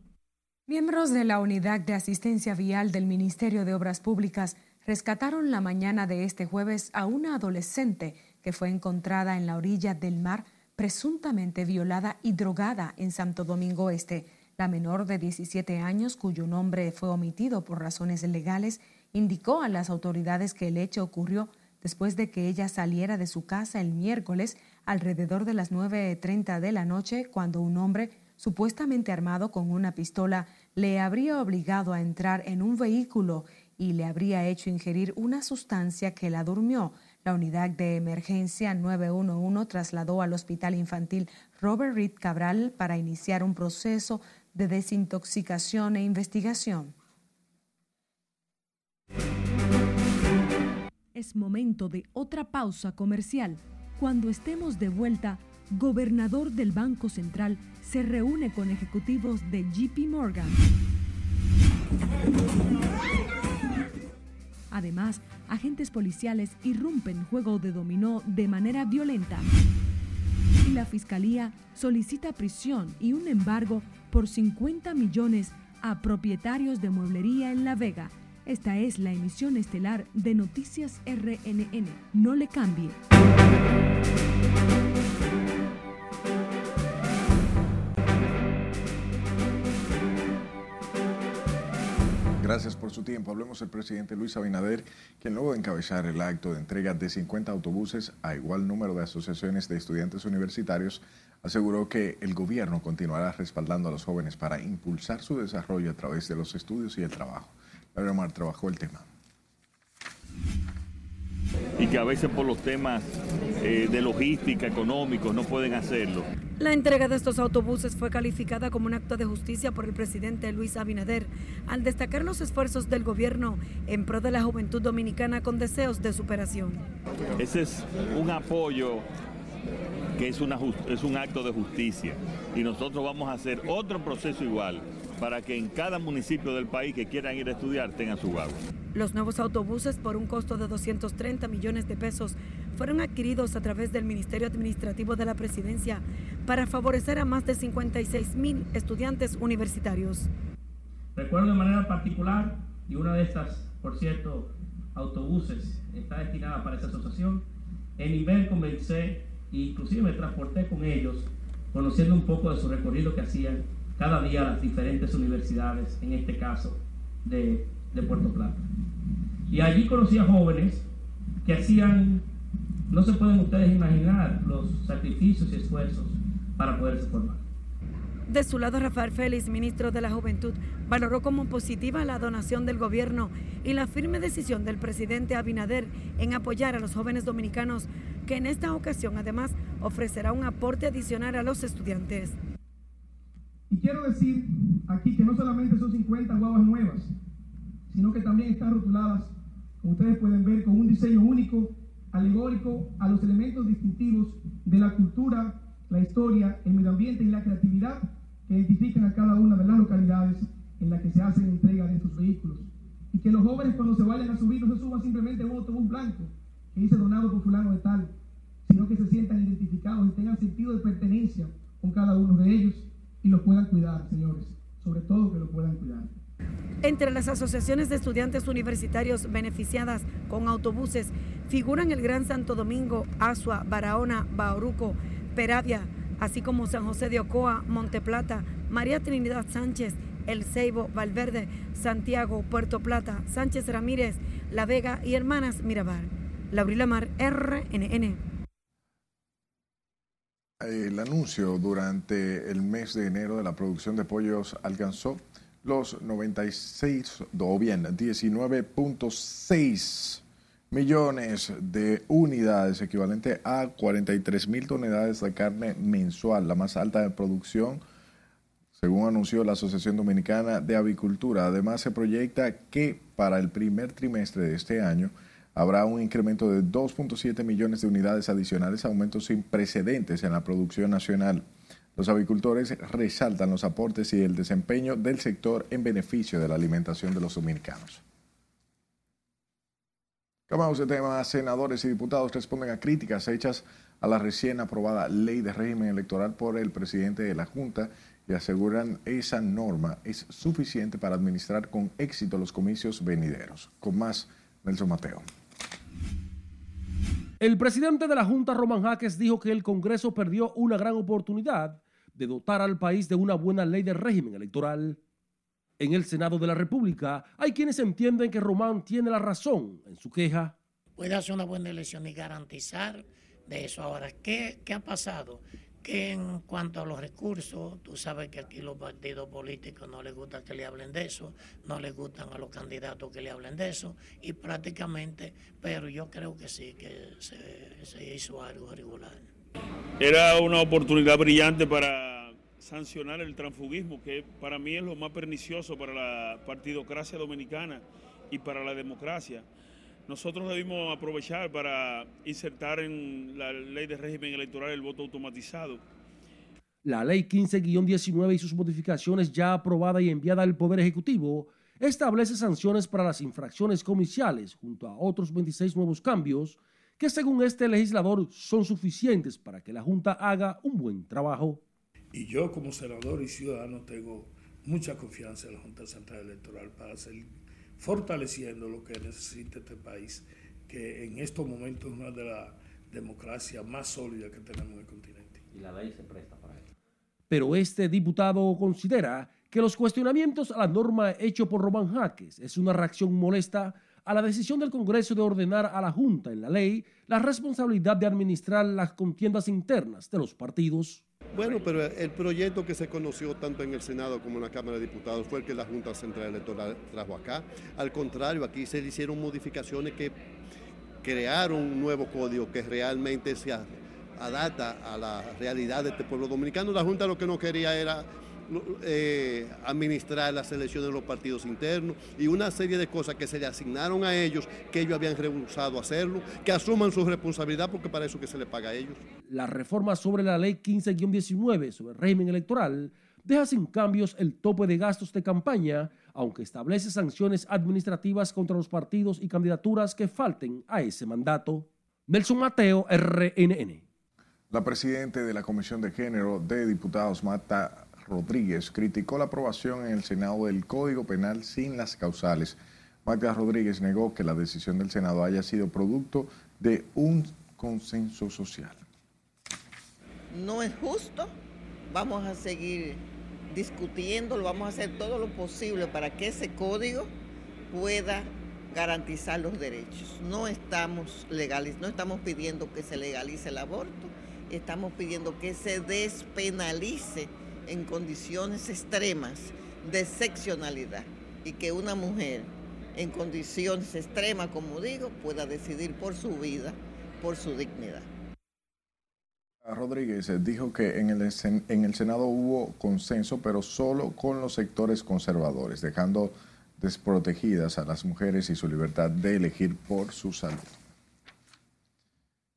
Miembros de la Unidad de Asistencia Vial del Ministerio de Obras Públicas rescataron la mañana de este jueves a una adolescente que fue encontrada en la orilla del mar presuntamente violada y drogada en Santo Domingo Este. La menor de 17 años, cuyo nombre fue omitido por razones legales, indicó a las autoridades que el hecho ocurrió después de que ella saliera de su casa el miércoles alrededor de las 9.30 de la noche, cuando un hombre supuestamente armado con una pistola le habría obligado a entrar en un vehículo y le habría hecho ingerir una sustancia que la durmió. La unidad de emergencia 911 trasladó al Hospital Infantil Robert Reed Cabral para iniciar un proceso de desintoxicación e investigación. Es momento de otra pausa comercial. Cuando estemos de vuelta, gobernador del Banco Central se reúne con ejecutivos de JP Morgan. Además, agentes policiales irrumpen juego de dominó de manera violenta. Y la Fiscalía solicita prisión y un embargo por 50 millones a propietarios de mueblería en La Vega. Esta es la emisión estelar de Noticias RNN. No le cambie. Gracias por su tiempo. Hablemos del presidente Luis Abinader, quien luego de encabezar el acto de entrega de 50 autobuses a igual número de asociaciones de estudiantes universitarios, aseguró que el gobierno continuará respaldando a los jóvenes para impulsar su desarrollo a través de los estudios y el trabajo. Gabriel Mar trabajó el tema y que a veces por los temas eh, de logística, económicos, no pueden hacerlo. La entrega de estos autobuses fue calificada como un acto de justicia por el presidente Luis Abinader, al destacar los esfuerzos del gobierno en pro de la juventud dominicana con deseos de superación. Ese es un apoyo que es, es un acto de justicia y nosotros vamos a hacer otro proceso igual para que en cada municipio del país que quieran ir a estudiar tengan su agua. Los nuevos autobuses por un costo de 230 millones de pesos fueron adquiridos a través del Ministerio Administrativo de la Presidencia para favorecer a más de 56 mil estudiantes universitarios. Recuerdo de manera particular, y una de estas, por cierto, autobuses está destinada para esta asociación, el nivel comencé e inclusive me transporté con ellos, conociendo un poco de su recorrido que hacían cada día las diferentes universidades, en este caso de, Puerto Plata. Y allí conocí a jóvenes que hacían, no se pueden ustedes imaginar los sacrificios y esfuerzos para poderse formar. De su lado, Rafael Félix, ministro de la Juventud, valoró como positiva la donación del gobierno y la firme decisión del presidente Abinader en apoyar a los jóvenes dominicanos, que en esta ocasión además ofrecerá un aporte adicional a los estudiantes. Y quiero decir aquí que no solamente son 50 guaguas nuevas, sino que también están rotuladas, como ustedes pueden ver, con un diseño único, alegórico a los elementos distintivos de la cultura, la historia, el medio ambiente y la creatividad que identifican a cada una de las localidades en las que se hacen entrega de estos vehículos. Y que los jóvenes cuando se vayan a subir no se suban simplemente a un autobús blanco que dice donado por fulano de tal, sino que se sientan identificados y tengan sentido de pertenencia con cada uno de ellos y lo puedan cuidar, señores. Sobre todo que lo puedan cuidar. Entre las asociaciones de estudiantes universitarios beneficiadas con autobuses figuran el Gran Santo Domingo, Asua, Barahona, Bauruco, Peravia, así como San José de Ocoa, Monteplata, María Trinidad Sánchez, El Ceibo, Valverde, Santiago, Puerto Plata, Sánchez Ramírez, La Vega y Hermanas Mirabal. Laurila Mar, RNN el anuncio durante el mes de enero de la producción de pollos alcanzó los 96 o bien 19.6 millones de unidades, equivalente a 43 mil toneladas de carne mensual, la más alta de producción, según anunció la Asociación Dominicana de Avicultura. Además, se proyecta que para el primer trimestre de este año, habrá un incremento de 2.7 millones de unidades adicionales, aumentos sin precedentes en la producción nacional. Los avicultores resaltan los aportes y el desempeño del sector en beneficio de la alimentación de los dominicanos. Cambiamos de tema. Senadores y diputados responden a críticas hechas a la recién aprobada ley de régimen electoral por el presidente de la Junta y aseguran esa norma es suficiente para administrar con éxito los comicios venideros. Con más, Nelson Mateo. El presidente de la Junta, Roman Jaques, dijo que el Congreso perdió una gran oportunidad de dotar al país de una buena ley de régimen electoral. En el Senado de la República hay quienes entienden que Román tiene la razón en su queja. Puede hacer una buena elección y garantizar de eso. Ahora, ¿qué, qué ha pasado? Que en cuanto a los recursos, tú sabes que aquí los partidos políticos no les gusta que le hablen de eso, no les gustan a los candidatos que le hablen de eso, y prácticamente, pero yo creo que sí, que se, hizo algo regular. Era una oportunidad brillante para sancionar el transfugismo, que para mí es lo más pernicioso para la partidocracia dominicana y para la democracia nosotros debimos aprovechar para insertar en la ley de régimen electoral el voto automatizado. La ley 15-19 y sus modificaciones ya aprobada y enviada al Poder Ejecutivo establece sanciones para las infracciones comiciales junto a otros 26 nuevos cambios que según este legislador son suficientes para que la Junta haga un buen trabajo. Y yo como senador y ciudadano tengo mucha confianza en la Junta Central Electoral para hacer fortaleciendo lo que necesita este país, que en estos momentos es una de las democracias más sólidas que tenemos en el continente. Y la ley se presta para eso. Pero este diputado considera que los cuestionamientos a la norma hecho por Román Jaques es una reacción molesta a la decisión del Congreso de ordenar a la Junta en la ley la responsabilidad de administrar las contiendas internas de los partidos. Bueno, pero el proyecto que se conoció tanto en el Senado como en la Cámara de Diputados fue el que la Junta Central Electoral trajo acá. Al contrario, aquí se hicieron modificaciones que crearon un nuevo código que realmente se adapta a la realidad de este pueblo dominicano. La Junta lo que no quería era eh, administrar las elecciones de los partidos internos y una serie de cosas que se le asignaron a ellos, que ellos habían rehusado hacerlo, que asuman su responsabilidad porque para eso que se le paga a ellos. La reforma sobre la ley 15-19 sobre el régimen electoral deja sin cambios el tope de gastos de campaña, aunque establece sanciones administrativas contra los partidos y candidaturas que falten a ese mandato. Nelson Mateo, RNN. La presidenta de la Comisión de Género de Diputados, Marta Rodríguez, criticó la aprobación en el Senado del Código Penal sin las causales. Marta Rodríguez negó que la decisión del Senado haya sido producto de un consenso social. No es justo, vamos a seguir discutiéndolo, vamos a hacer todo lo posible para que ese código pueda garantizar los derechos. No estamos legales, no estamos pidiendo que se legalice el aborto, estamos pidiendo que se despenalice en condiciones extremas de excepcionalidad y que una mujer en condiciones extremas, como digo, pueda decidir por su vida, por su dignidad. Rodríguez dijo que en el, en el Senado hubo consenso, pero solo con los sectores conservadores, dejando desprotegidas a las mujeres y su libertad de elegir por su salud.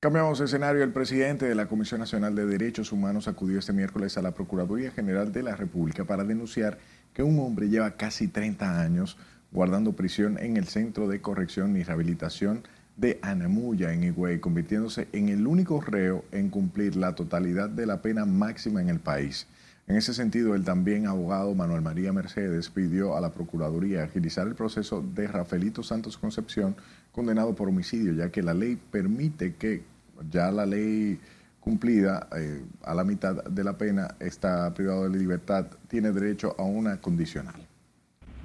Cambiamos escenario. El presidente de la Comisión Nacional de Derechos Humanos acudió este miércoles a la Procuraduría General de la República para denunciar que un hombre lleva casi 30 años guardando prisión en el Centro de Corrección y Rehabilitación de Anamuya, en Higüey, convirtiéndose en el único reo en cumplir la totalidad de la pena máxima en el país. En ese sentido, el también abogado Manuel María Mercedes pidió a la Procuraduría agilizar el proceso de Rafaelito Santos Concepción, condenado por homicidio, ya que la ley permite que ya la ley cumplida eh, a la mitad de la pena está privado de libertad, tiene derecho a una condicional.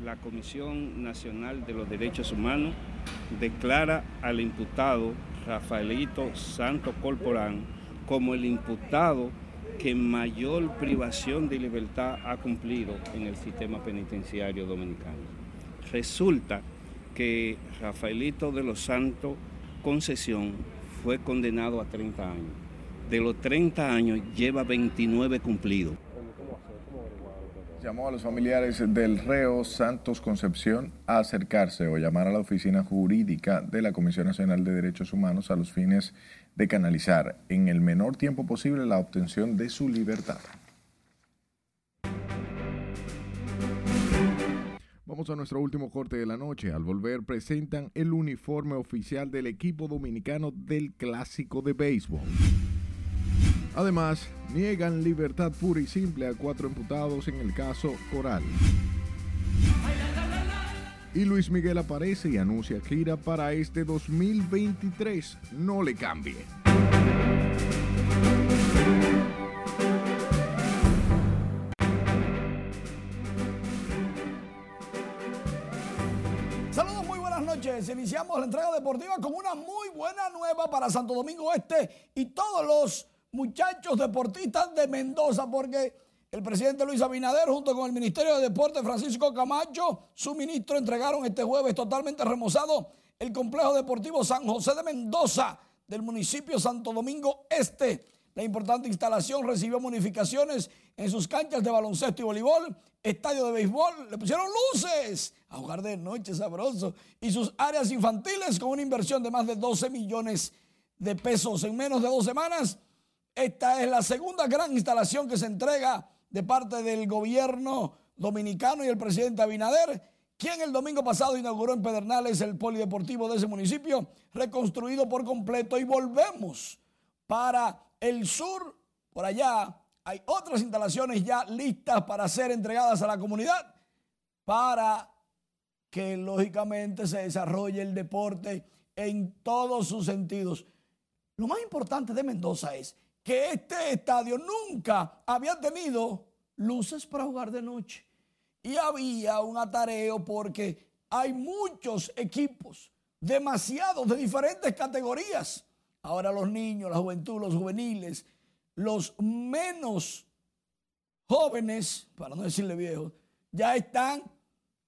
La Comisión Nacional de los Derechos Humanos declara al imputado Rafaelito Santo Corporán como el imputado que mayor privación de libertad ha cumplido en el sistema penitenciario dominicano. Resulta que Rafaelito de los Santos Concesión fue condenado a 30 años. De los 30 años lleva 29 cumplidos. Llamó a los familiares del reo Santos Concepción a acercarse o llamar a la oficina jurídica de la Comisión Nacional de Derechos Humanos a los fines de canalizar en el menor tiempo posible la obtención de su libertad. Vamos a nuestro último corte de la noche. Al volver presentan el uniforme oficial del equipo dominicano del clásico de béisbol. Además, niegan libertad pura y simple a cuatro imputados en el caso Coral. Y Luis Miguel aparece y anuncia gira para este 2023. No le cambie. Iniciamos la entrega deportiva con una muy buena nueva para Santo Domingo Este y todos los muchachos deportistas de Mendoza, porque el presidente Luis Abinader, junto con el Ministerio de Deportes Francisco Camacho, su ministro, entregaron este jueves totalmente remozado el complejo deportivo San José de Mendoza del municipio Santo Domingo Este. La importante instalación recibió modificaciones en sus canchas de baloncesto y voleibol, estadio de béisbol, le pusieron luces a jugar de noche sabroso. Y sus áreas infantiles con una inversión de más de 12 millones de pesos en menos de dos semanas. Esta es la segunda gran instalación que se entrega de parte del gobierno dominicano y el presidente Abinader, quien el domingo pasado inauguró en Pedernales el polideportivo de ese municipio, reconstruido por completo. Y volvemos para el sur, por allá, hay otras instalaciones ya listas para ser entregadas a la comunidad para que lógicamente se desarrolle el deporte en todos sus sentidos. Lo más importante de Mendoza es que este estadio nunca había tenido luces para jugar de noche. y había un atareo porque hay muchos equipos, demasiados de diferentes categorías. Ahora los niños, la juventud, los juveniles, los menos jóvenes, para no decirle viejos, ya están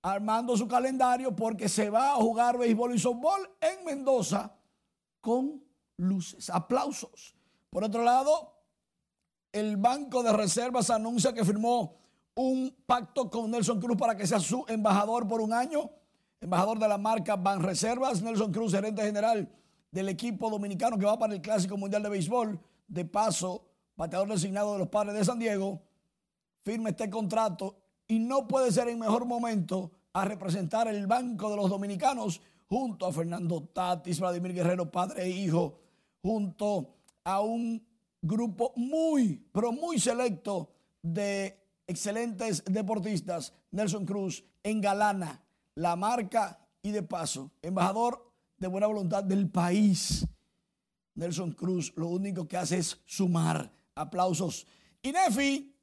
armando su calendario porque se va a jugar béisbol y softball en Mendoza con luces. Aplausos. Por otro lado, el Banco de Reservas anuncia que firmó un pacto con Nelson Cruz para que sea su embajador por un año. Embajador de la marca Ban Reservas, Nelson Cruz, gerente general del equipo dominicano que va para el Clásico Mundial de Béisbol. De paso, bateador designado de los Padres de San Diego, firma este contrato y no puede ser en mejor momento a representar el Banco de los Dominicanos junto a Fernando Tatis, Vladimir Guerrero, padre e hijo, junto a un grupo muy, pero muy selecto de excelentes deportistas, Nelson Cruz, engalana la marca y de paso, embajador de buena voluntad del país. Nelson Cruz lo único que hace es sumar aplausos. Y Nefi,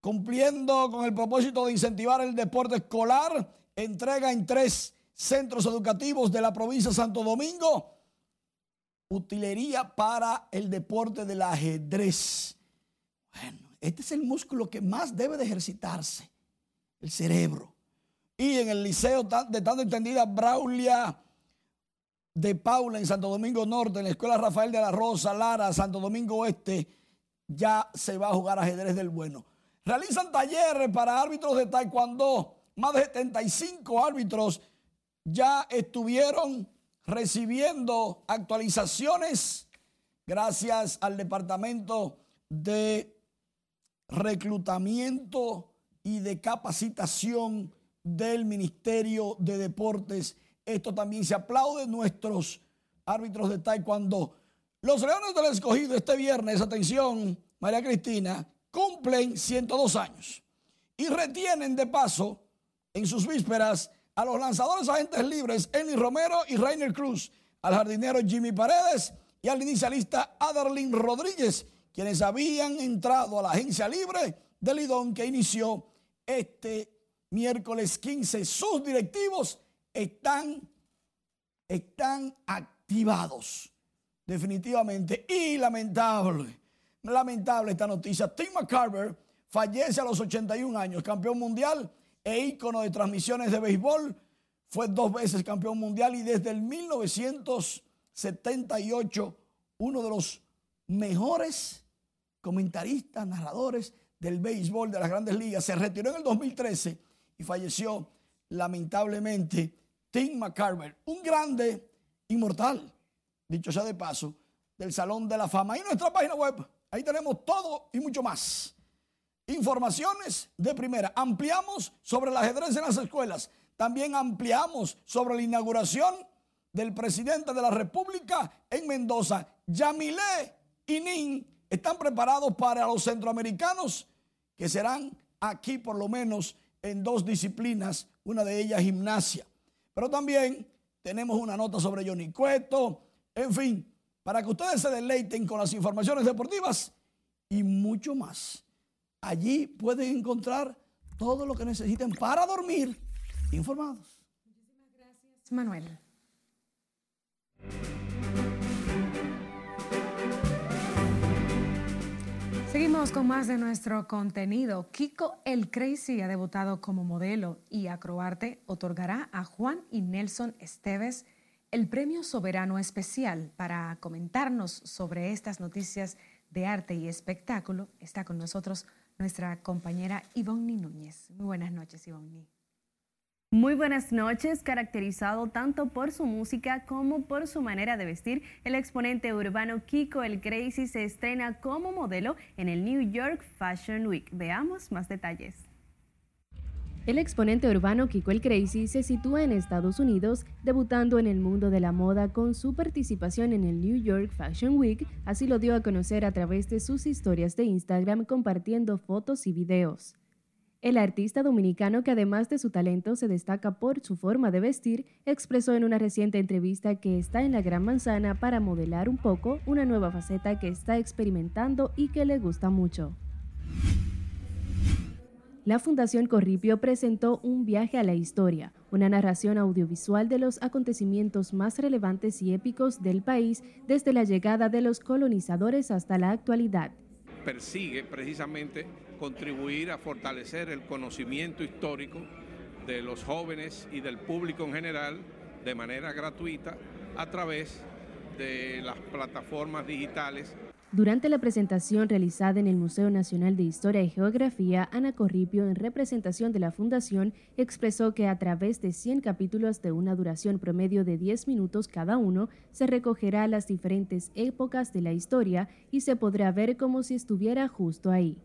cumpliendo con el propósito de incentivar el deporte escolar, entrega en tres centros educativos de la provincia de Santo Domingo utilería para el deporte del ajedrez. Bueno, este es el músculo que más debe de ejercitarse, el cerebro. Y en el liceo de tanto entendida Braulia de Paula en Santo Domingo Norte, en la Escuela Rafael de la Rosa, Lara, Santo Domingo Oeste, ya se va a jugar ajedrez del bueno. Realizan talleres para árbitros de taekwondo. Más de 75 árbitros ya estuvieron recibiendo actualizaciones gracias al Departamento de Reclutamiento y de Capacitación del Ministerio de Deportes. Esto también se aplaude nuestros árbitros de taekwondo. Los Leones del Escogido este viernes, atención, María Cristina, cumplen 102 años y retienen de paso en sus vísperas a los lanzadores agentes libres Eni Romero y Rainer Cruz, al jardinero Jimmy Paredes y al inicialista Adarlin Rodríguez, quienes habían entrado a la agencia libre del Lidón que inició este miércoles 15. Sus directivos están, están activados, definitivamente. Y lamentable, lamentable esta noticia. Tim McCarver fallece a los 81 años, campeón mundial e ícono de transmisiones de béisbol. Fue dos veces campeón mundial y desde el 1978 uno de los mejores comentaristas, narradores del béisbol de las grandes ligas. Se retiró en el 2013 y falleció lamentablemente Tim McCarver, un grande inmortal, dicho sea de paso, del Salón de la Fama. Y nuestra página web, ahí tenemos todo y mucho más. Informaciones de primera. Ampliamos sobre el ajedrez en las escuelas. También ampliamos sobre la inauguración del presidente de la República en Mendoza. Yamilé y Nin están preparados para los centroamericanos que serán aquí por lo menos en dos disciplinas, una de ellas gimnasia. Pero también tenemos una nota sobre Johnny Cueto, en fin, para que ustedes se deleiten con las informaciones deportivas y mucho más. Allí pueden encontrar todo lo que necesiten para dormir informados. Muchísimas gracias, Manuel. Seguimos con más de nuestro contenido. Kiko el Crazy ha debutado como modelo y Acroarte otorgará a Juan y Nelson Esteves el premio soberano especial para comentarnos sobre estas noticias de arte y espectáculo. Está con nosotros nuestra compañera Ivonne Núñez. Muy buenas noches, Ivonne. Muy buenas noches, caracterizado tanto por su música como por su manera de vestir, el exponente urbano Kiko el Crazy se estrena como modelo en el New York Fashion Week. Veamos más detalles. El exponente urbano Kiko el Crazy se sitúa en Estados Unidos, debutando en el mundo de la moda con su participación en el New York Fashion Week, así lo dio a conocer a través de sus historias de Instagram compartiendo fotos y videos. El artista dominicano, que además de su talento se destaca por su forma de vestir, expresó en una reciente entrevista que está en la Gran Manzana para modelar un poco una nueva faceta que está experimentando y que le gusta mucho. La Fundación Corripio presentó Un viaje a la historia, una narración audiovisual de los acontecimientos más relevantes y épicos del país desde la llegada de los colonizadores hasta la actualidad. Persigue precisamente contribuir a fortalecer el conocimiento histórico de los jóvenes y del público en general de manera gratuita a través de las plataformas digitales durante la presentación realizada en el Museo Nacional de Historia y Geografía, Ana Corripio, en representación de la Fundación, expresó que a través de 100 capítulos de una duración promedio de 10 minutos cada uno, se recogerá las diferentes épocas de la historia y se podrá ver como si estuviera justo ahí.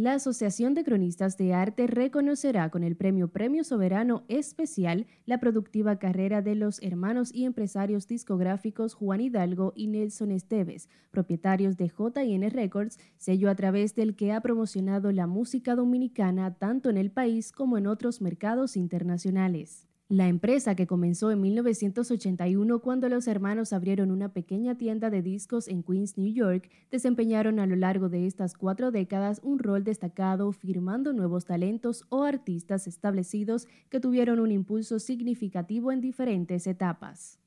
La Asociación de Cronistas de Arte reconocerá con el premio Premio Soberano Especial la productiva carrera de los hermanos y empresarios discográficos Juan Hidalgo y Nelson Esteves, propietarios de JN Records, sello a través del que ha promocionado la música dominicana tanto en el país como en otros mercados internacionales. La empresa que comenzó en 1981 cuando los hermanos abrieron una pequeña tienda de discos en Queens, New York, desempeñaron a lo largo de estas cuatro décadas un rol destacado firmando nuevos talentos o artistas establecidos que tuvieron un impulso significativo en diferentes etapas.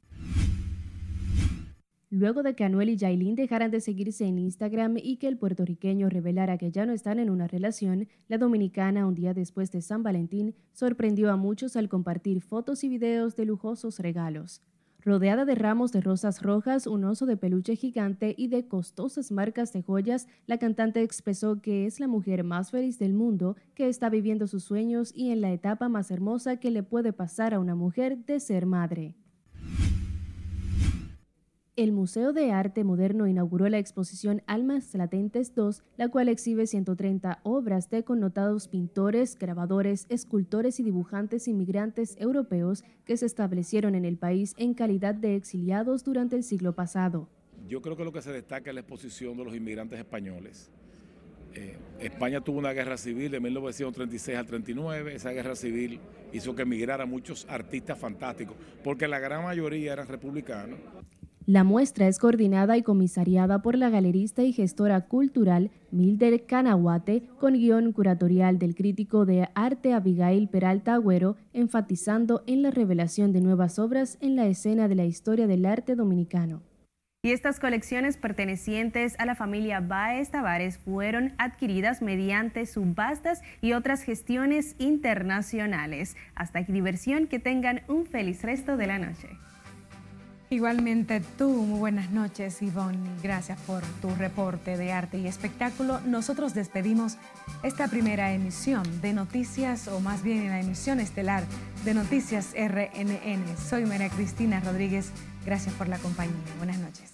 Luego de que Anuel y Yailin dejaran de seguirse en Instagram y que el puertorriqueño revelara que ya no están en una relación, la dominicana, un día después de San Valentín, sorprendió a muchos al compartir fotos y videos de lujosos regalos. Rodeada de ramos de rosas rojas, un oso de peluche gigante y de costosas marcas de joyas, la cantante expresó que es la mujer más feliz del mundo, que está viviendo sus sueños y en la etapa más hermosa que le puede pasar a una mujer de ser madre. El Museo de Arte Moderno inauguró la exposición Almas Latentes 2, la cual exhibe 130 obras de connotados pintores, grabadores, escultores y dibujantes inmigrantes europeos que se establecieron en el país en calidad de exiliados durante el siglo pasado. Yo creo que lo que se destaca es la exposición de los inmigrantes españoles. Eh, España tuvo una guerra civil de 1936 al 39. Esa guerra civil hizo que emigraran muchos artistas fantásticos, porque la gran mayoría eran republicanos. La muestra es coordinada y comisariada por la galerista y gestora cultural Milder Canahuate, con guion curatorial del crítico de arte Abigail Peralta Agüero, enfatizando en la revelación de nuevas obras en la escena de la historia del arte dominicano. Y estas colecciones pertenecientes a la familia Baez Tavares fueron adquiridas mediante subastas y otras gestiones internacionales. Hasta aquí diversión, que tengan un feliz resto de la noche. Igualmente tú, muy buenas noches Ivonne, gracias por tu reporte de arte y espectáculo. Nosotros despedimos esta primera emisión de noticias, o más bien la emisión estelar de Noticias RNN. Soy María Cristina Rodríguez, gracias por la compañía. Buenas noches.